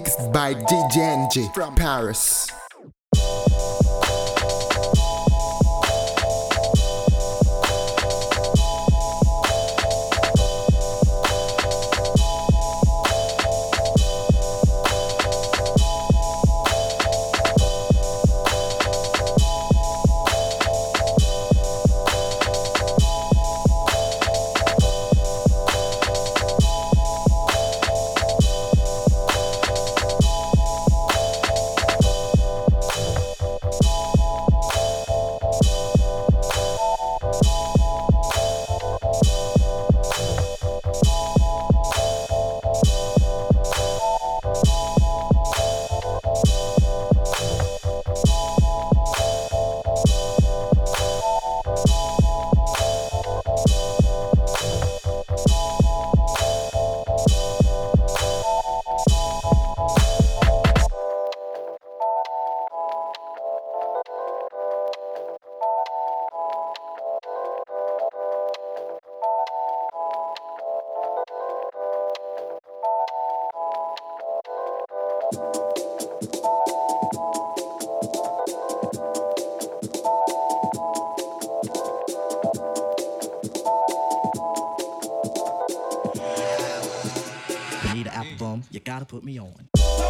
mixed by DJNG from Paris. that gotta put me on.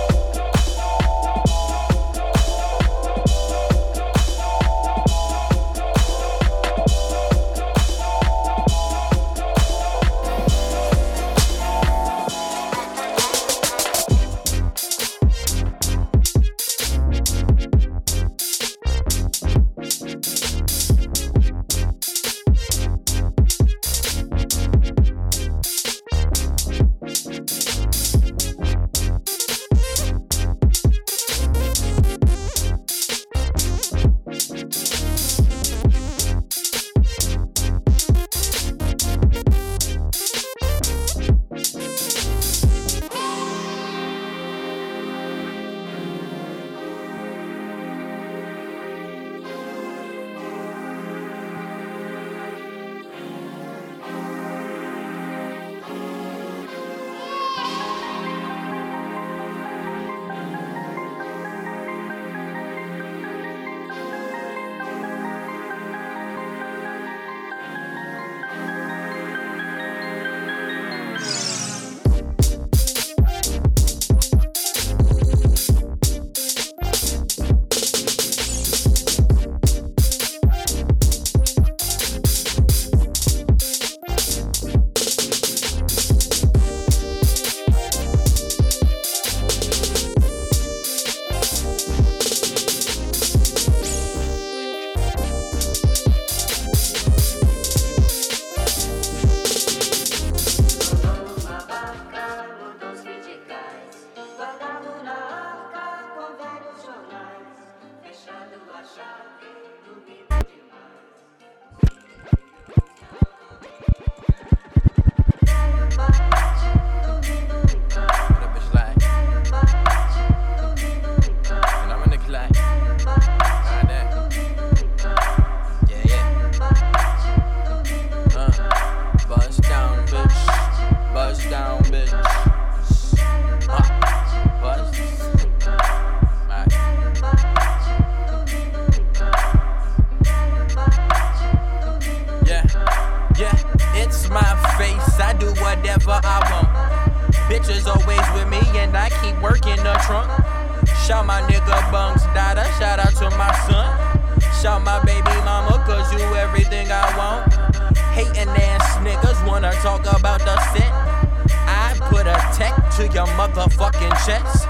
son. Shout my baby mama, cause you everything I want. Hating ass niggas wanna talk about the scent. I put a tech to your motherfucking chest.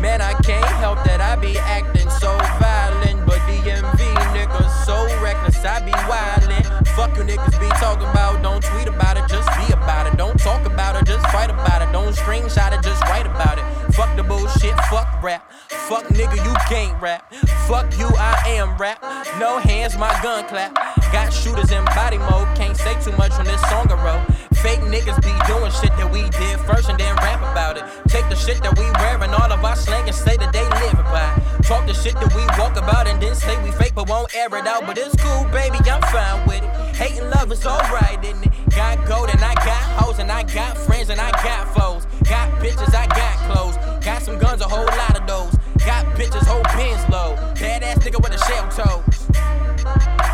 Man, I can't help that I be acting so violent. But DMV niggas so reckless, I be wildin'. Fuck you niggas be talking about, don't tweet about it, just be about it it. Don't talk about it, just fight about it. Don't screenshot it, just write about it. Fuck the bullshit, fuck rap. Fuck nigga, you can't rap. Fuck you, I am rap. No hands, my gun clap. Got shooters in body mode, can't say too much on this song I. Fake niggas be doing shit that we did first and then rap about it. Take the shit that we wear and all of our slang and say that they live by. Talk the shit that we walk about and then say we fake but won't air it out. But it's cool, baby, I'm fine with it. Hating love is alright, isn't it? Got gold and I got hoes and I got friends and I got foes. Got bitches, I got clothes. Got some guns, a whole lot of those. Got bitches, whole pins low. Badass nigga with a shell toes.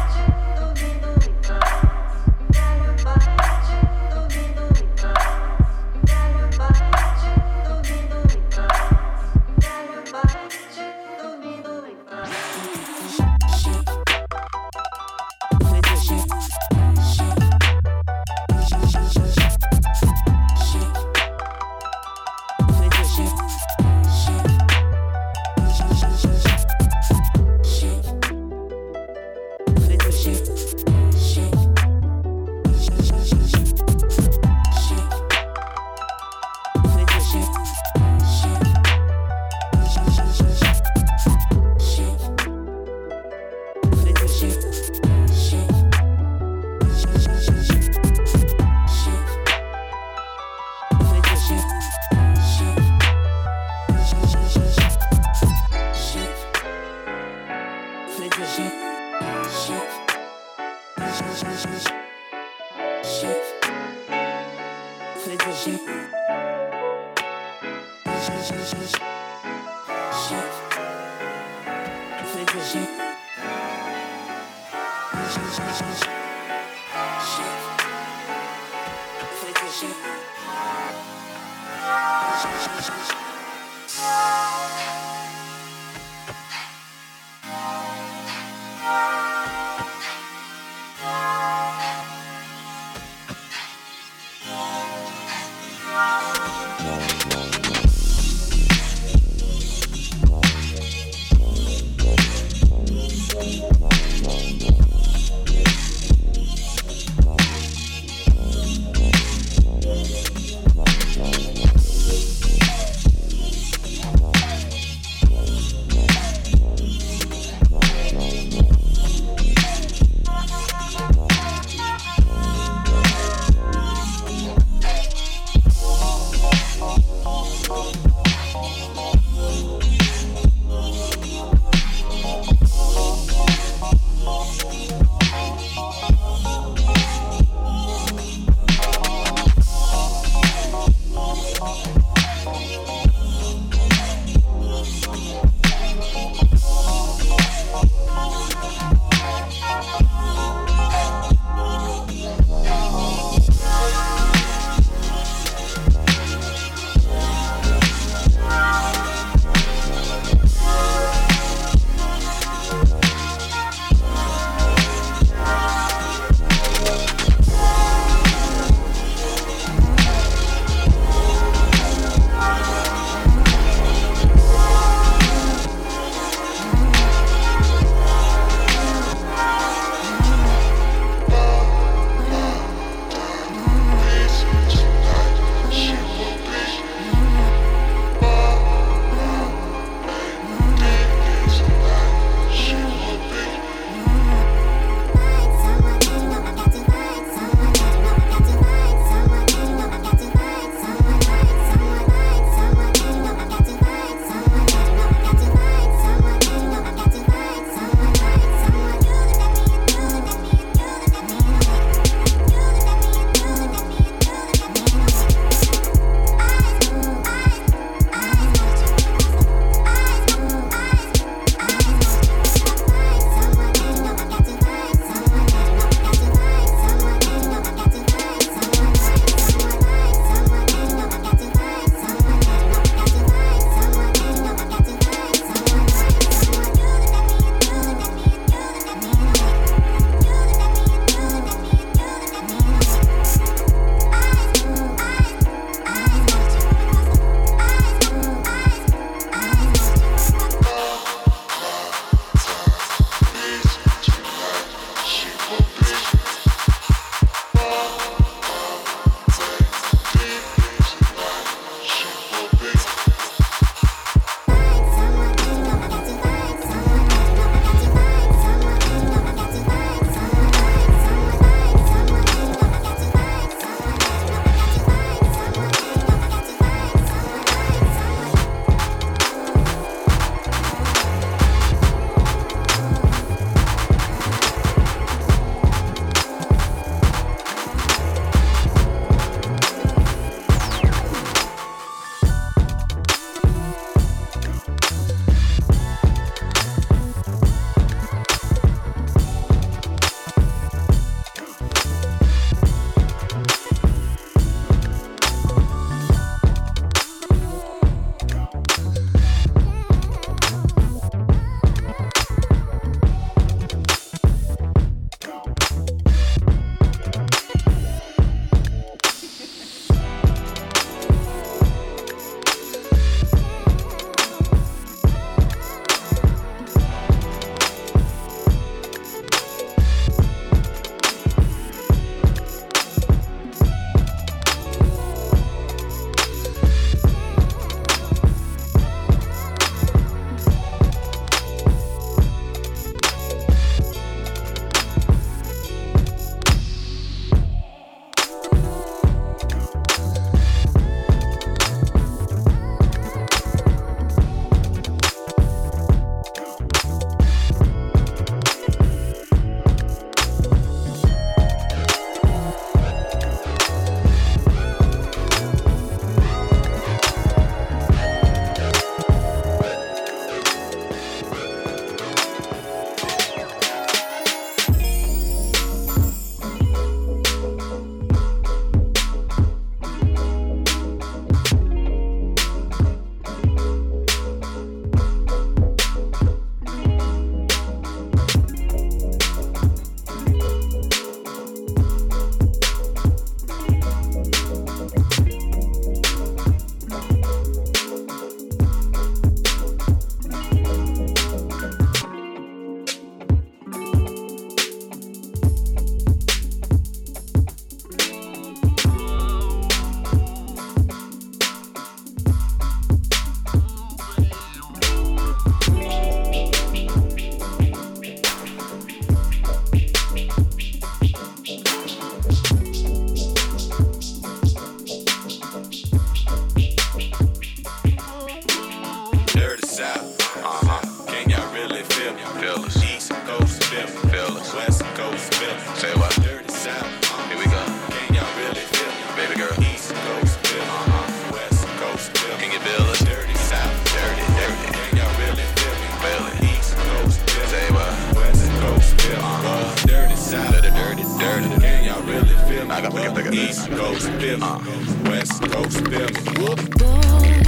fellas. East Coast Philly. fellas. West Coast Philly. Say what? Dirty South. Here we go. Can y'all really feel it? Baby girl. East Coast Philly. Uh-huh. West Coast Philly. Can you feel it? Dirty South. Dirty, dirty. Can y'all really feel it? Feel it. East Coast Philly. Say what? West Coast Philly. Uh-huh. Dirty South. Dirty, dirty, dirty. Can y'all really feel it? I gotta pick up. East Coast Philly. Uh-huh. West Coast Philly. Whoop. Boy,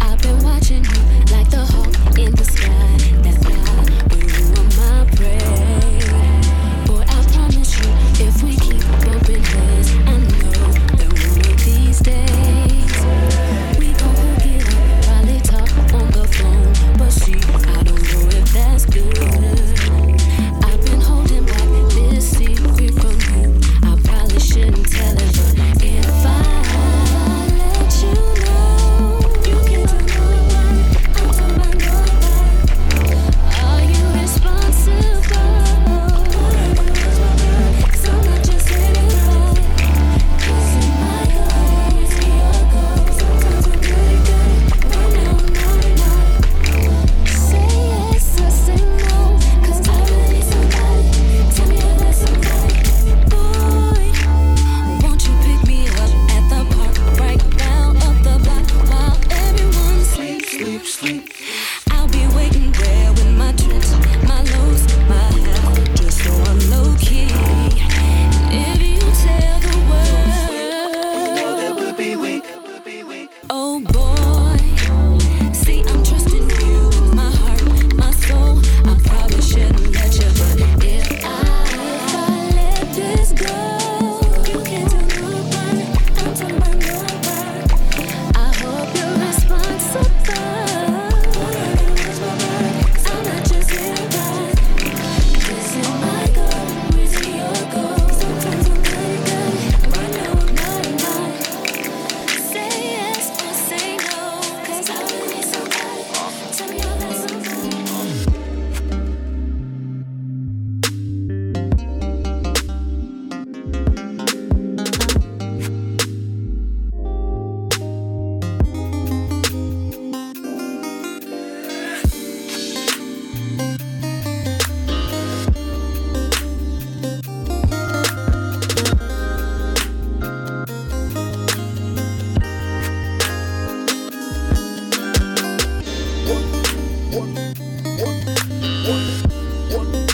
I've been watching you like the hawk in the sky. I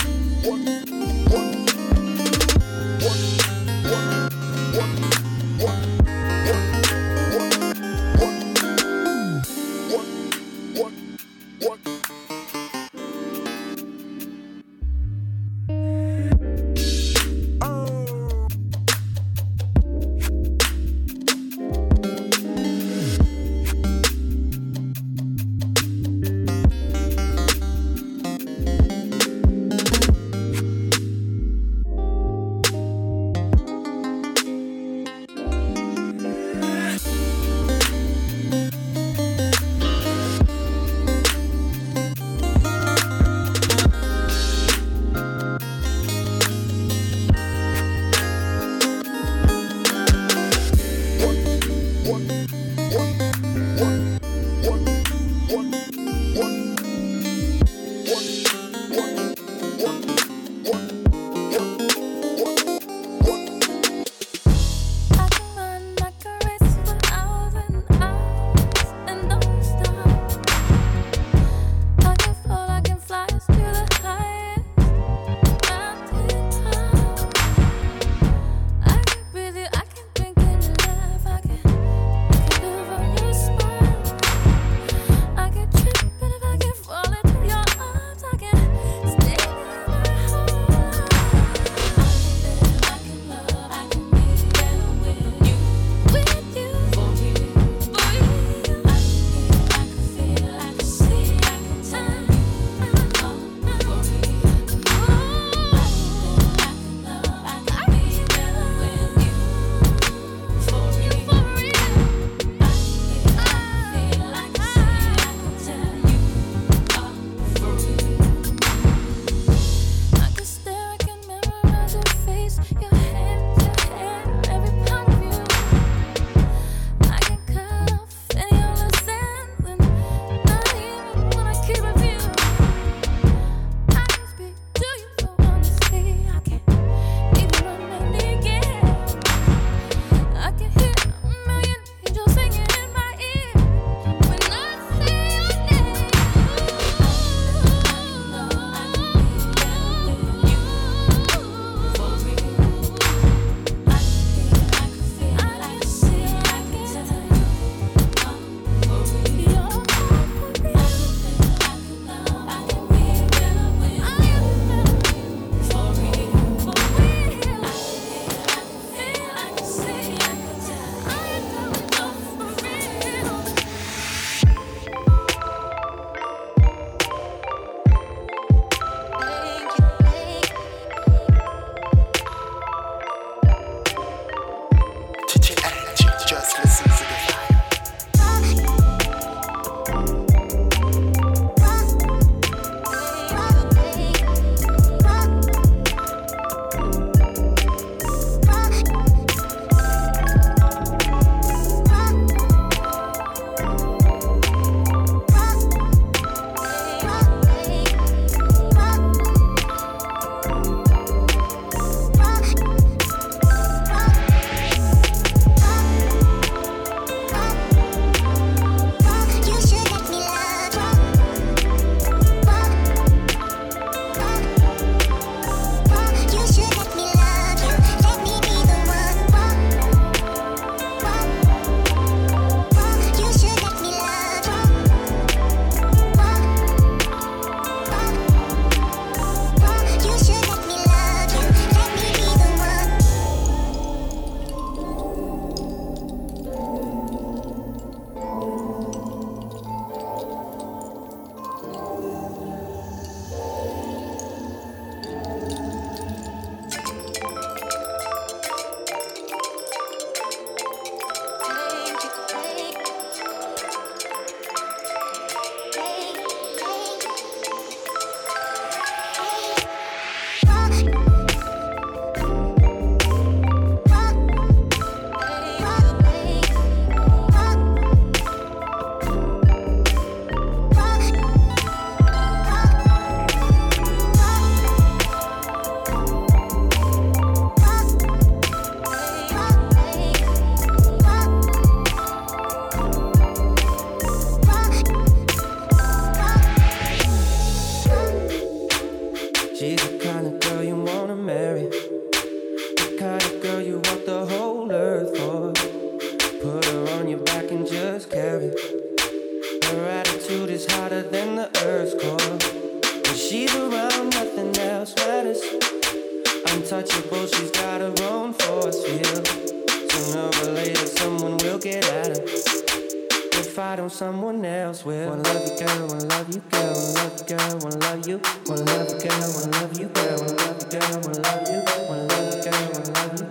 Wanna love you, girl. Wanna love you, girl. Wanna love you, girl. Wanna love you, girl. Wanna love you, girl. Wanna love you.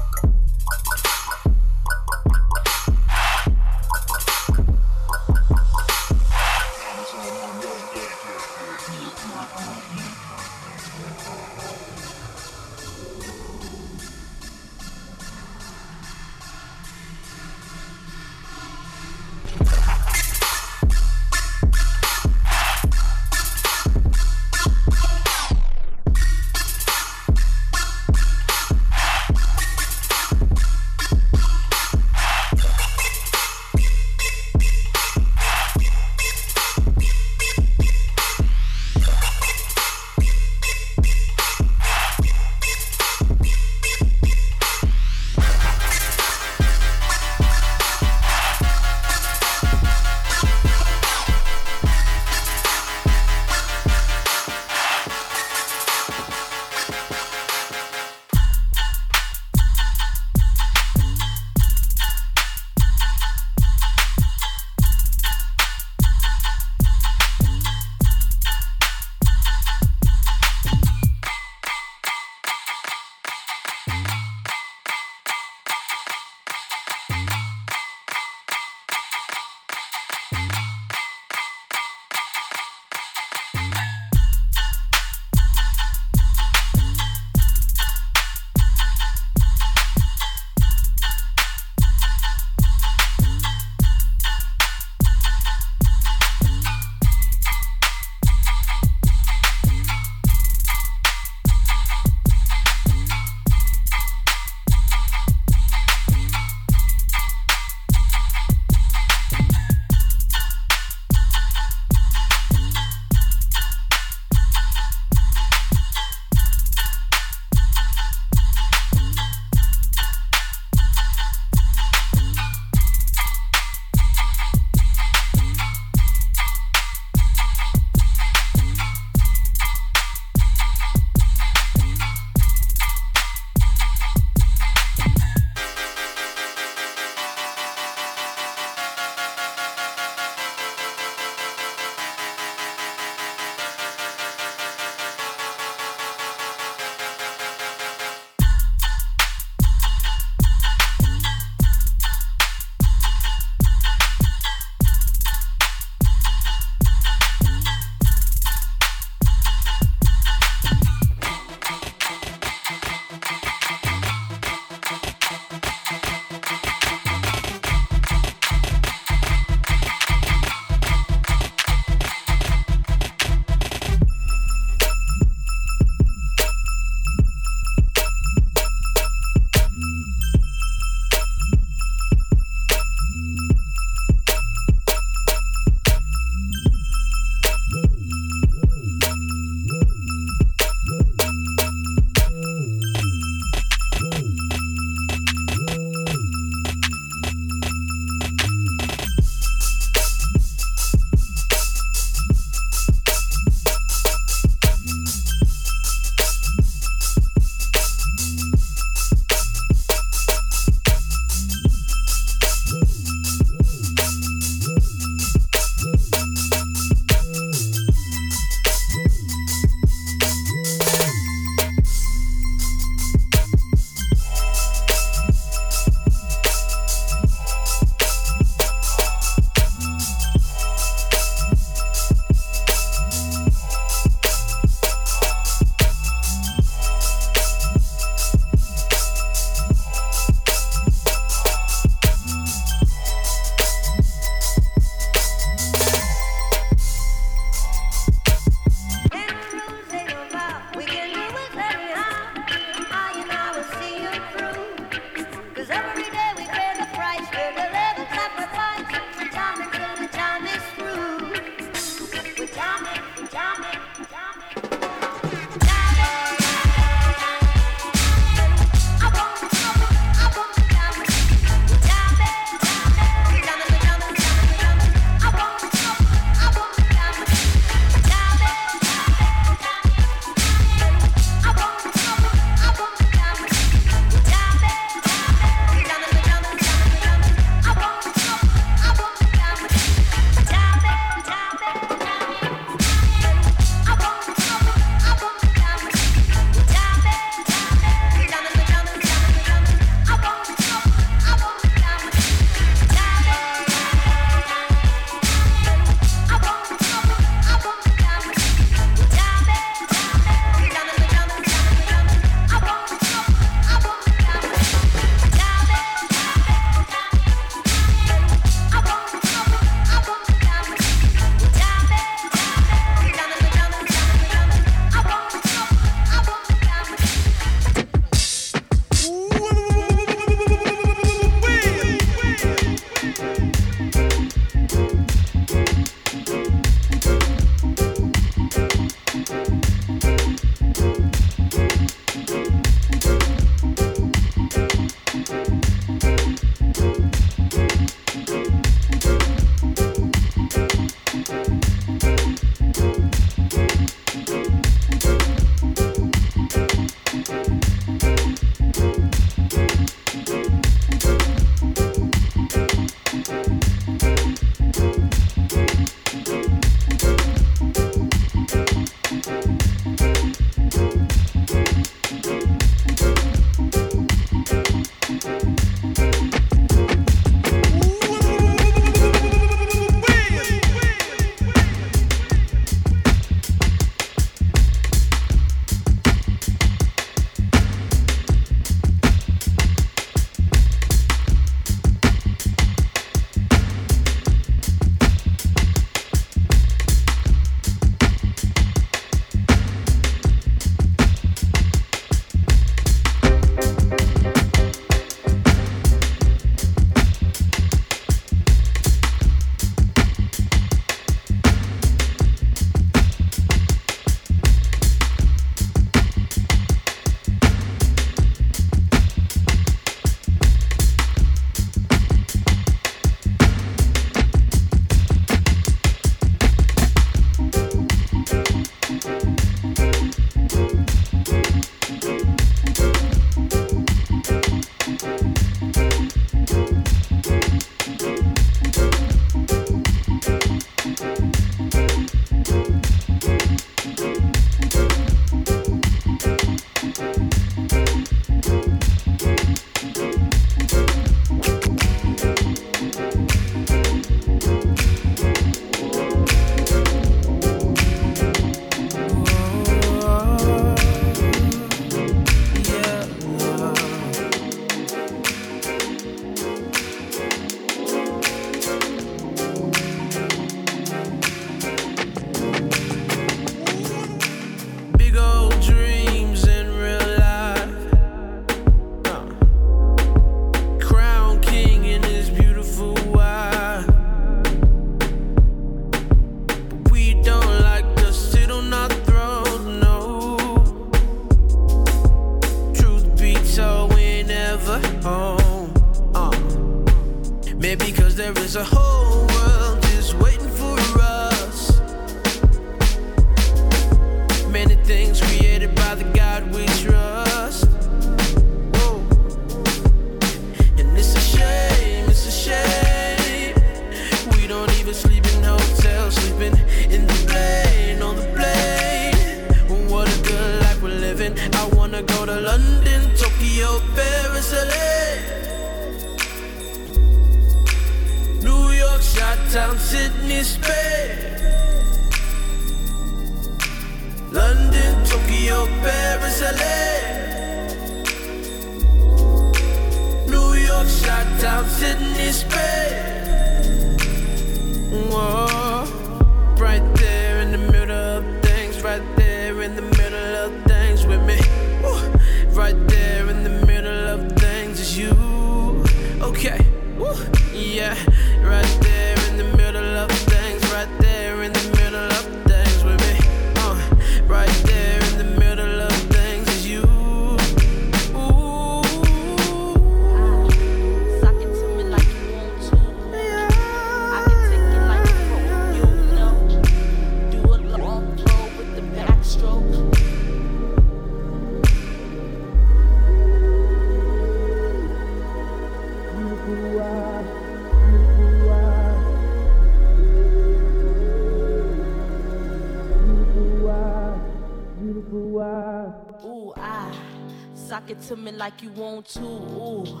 Want to. Ooh,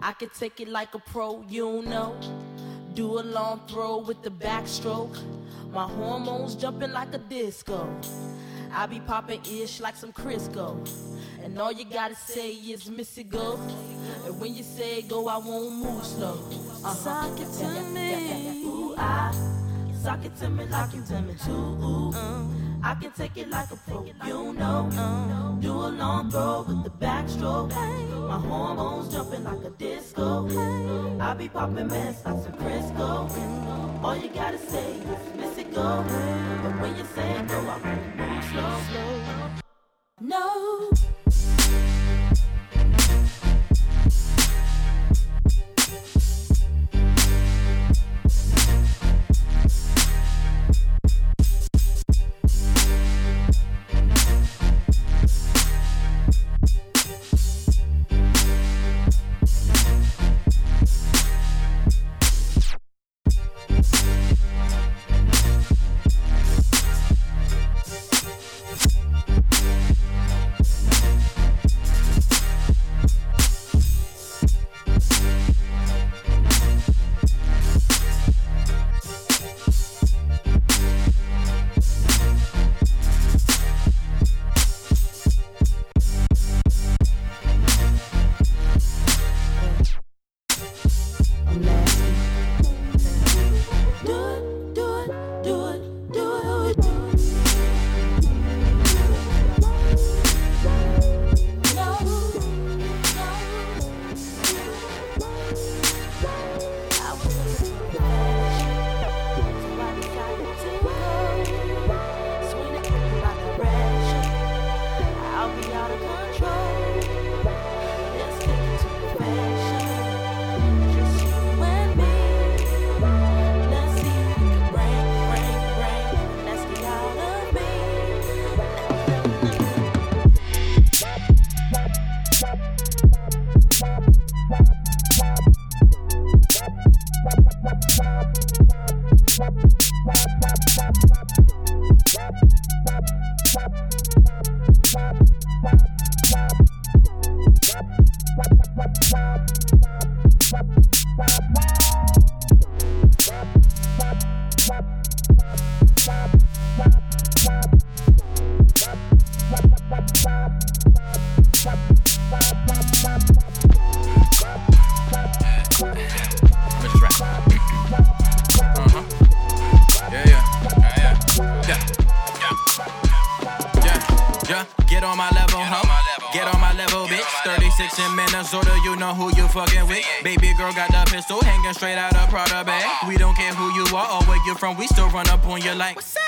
I can take it like a pro, you know. Do a long throw with the backstroke. My hormones jumping like a disco. I be popping ish like some Crisco. And all you gotta say is Missy go. And when you say go, I won't move slow. Uh-huh. Sock it to me. Ooh, I sock it to me like you want me to. Ooh, I can take it like a pro, you know. Do a long throw with the backstroke. My hormones jumping like a disco. I be popping mess like some Crisco. All you gotta say Minnesota, you know who you fucking with. Baby girl got the pistol hanging straight out of Prada bag. We don't care who you are or where you're from, we still run up on you like. What's up?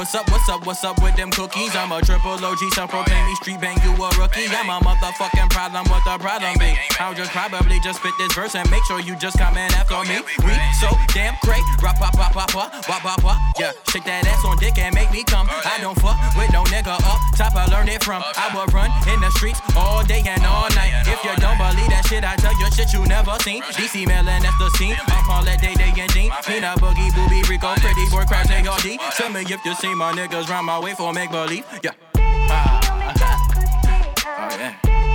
What's up, what's up, what's up with them cookies? I'm a triple OG, so proclaim me street bang, you a rookie. I'm a motherfucking problem, what the problem be? I'll just probably just spit this verse and make sure you just come in after me. We so damn great, rap, pop, pop, pop, pop, wop, wop. Yeah, shake that ass on dick and make me come. I don't fuck with no nigga up top, I learned it from. I will run in the streets all day and all night. If you don't believe that shit, I tell you shit you never seen. DC Melon, that's the scene. I'm call it Day Day and Jean. Peanut Boogie, Booby, Rico, Pretty Boy, Crash, ARD. Tell me if you see my niggas round my way for make believe. Yeah. Ah, oh, yeah.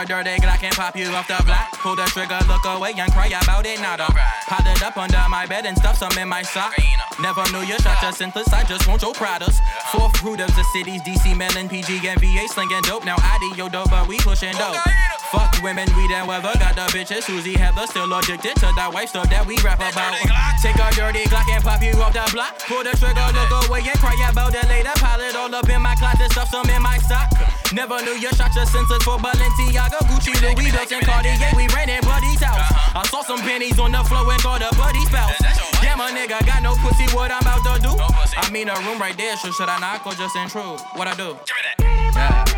A dirty Glock and pop you off the block. Pull the trigger, look away and cry about it, nada. Pile it up under my bed and stuff some in my sock. Never knew you shot your synthesis, I just want your products. Fourth root of the cities, DC, Melon, PG, and VA slinging dope. Now ID yo dope, but we pushing dope. Fuck women, weed and weather. Got the bitches, Susie Heather, still addicted to that wife stuff that we rap about. Take a dirty Glock and pop you off the block. Pull the trigger, look away and cry about it later. Pile it all up in my closet, stuff some in my sock. Never knew you shot your senses for Balenciaga, Gucci, Louis, and Cartier. We ran in Buddy's house. I saw some pennies on the floor and called a buddy spouse. Damn, a nigga got no pussy, what I'm about to do? I mean, a room right there, so should I knock or just intrude? What I do? Yeah, yeah,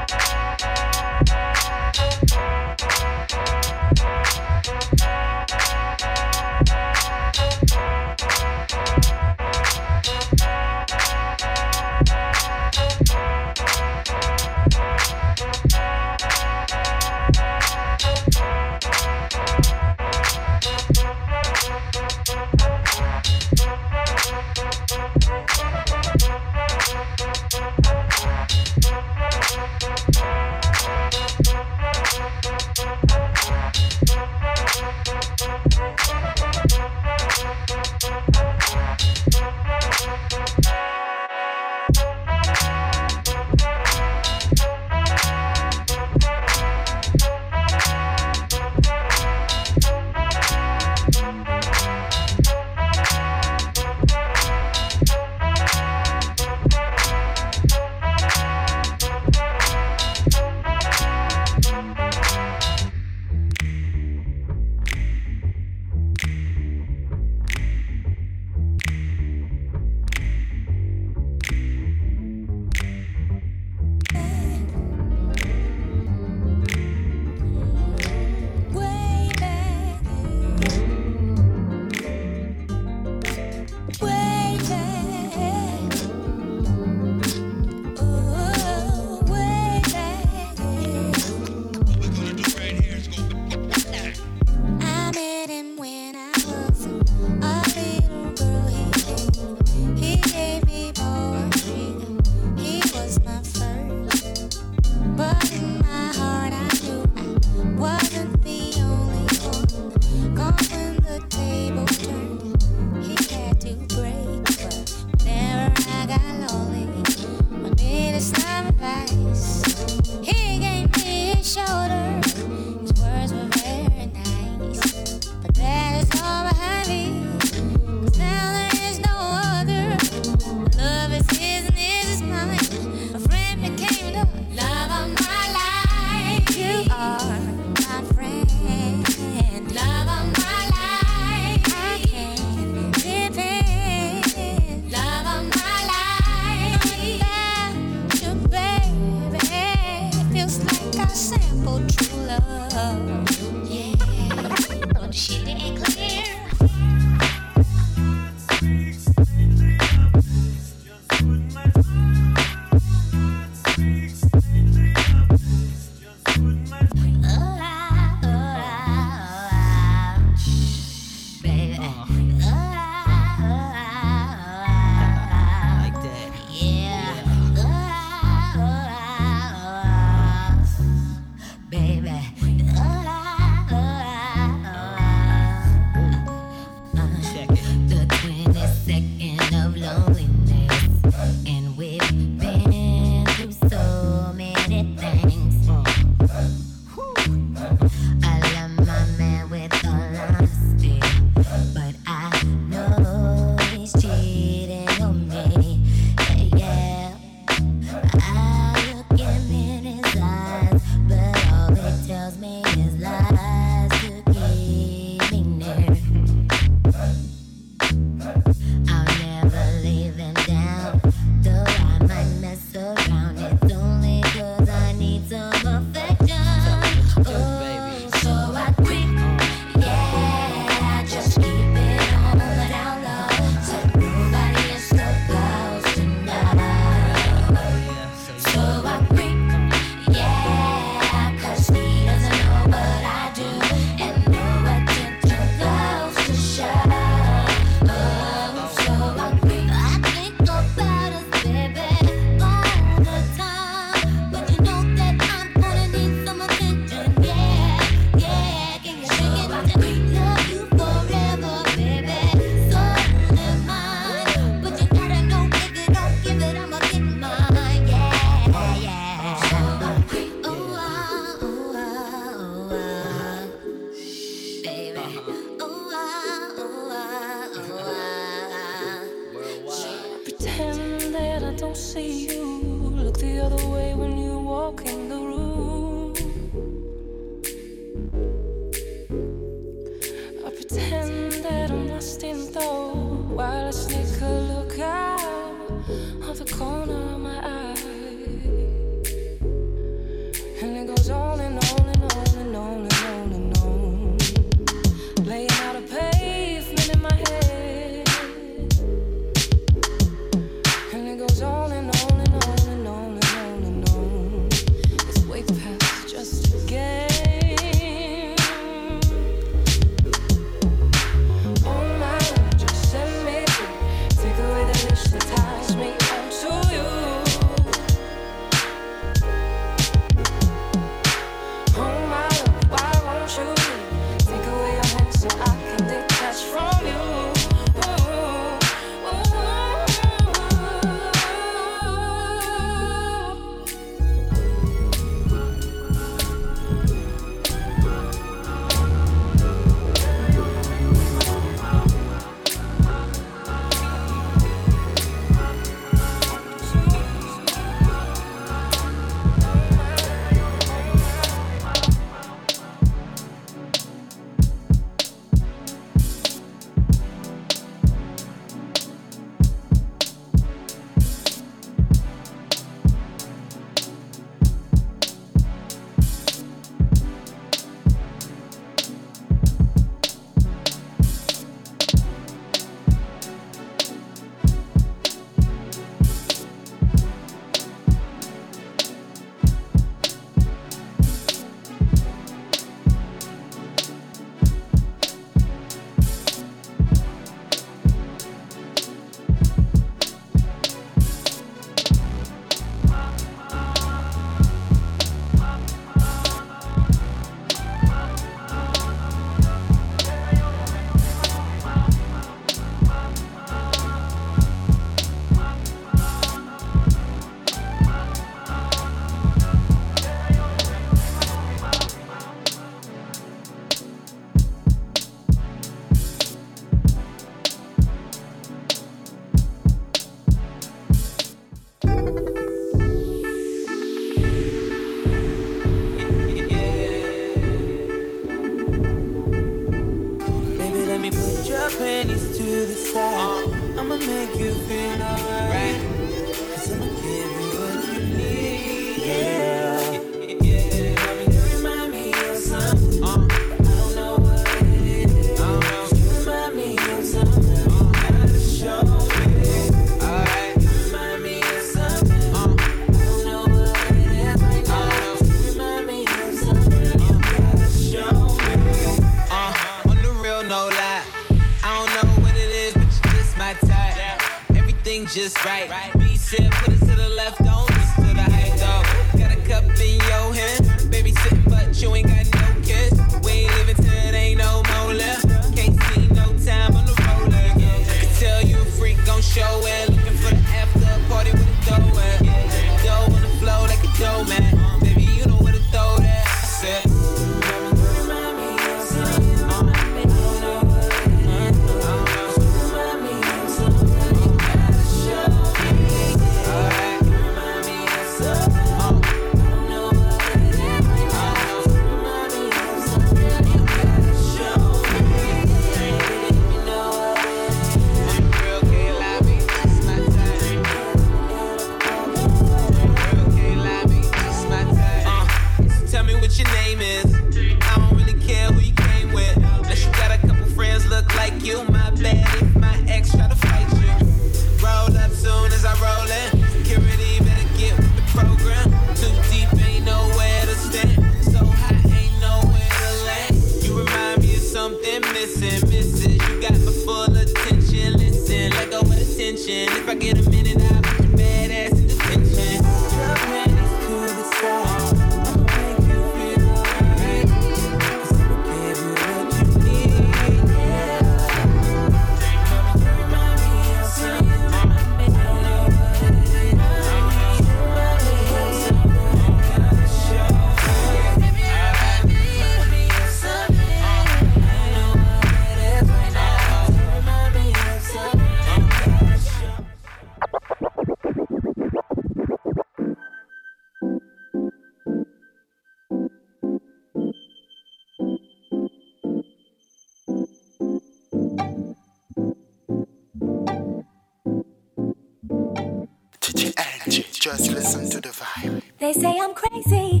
They say I'm crazy.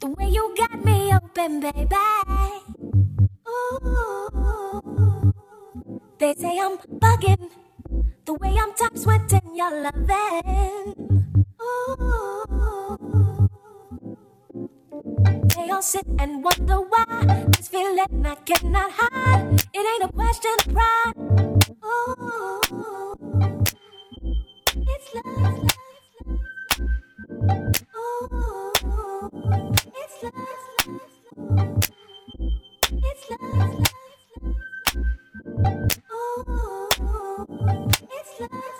The way you got me open, baby. Ooh. They say I'm bugging. The way I'm top sweating your loving. Ooh. They all sit and wonder why this feeling I cannot hide. It ain't a question of pride. Ooh. It's love. Ooh. It's love.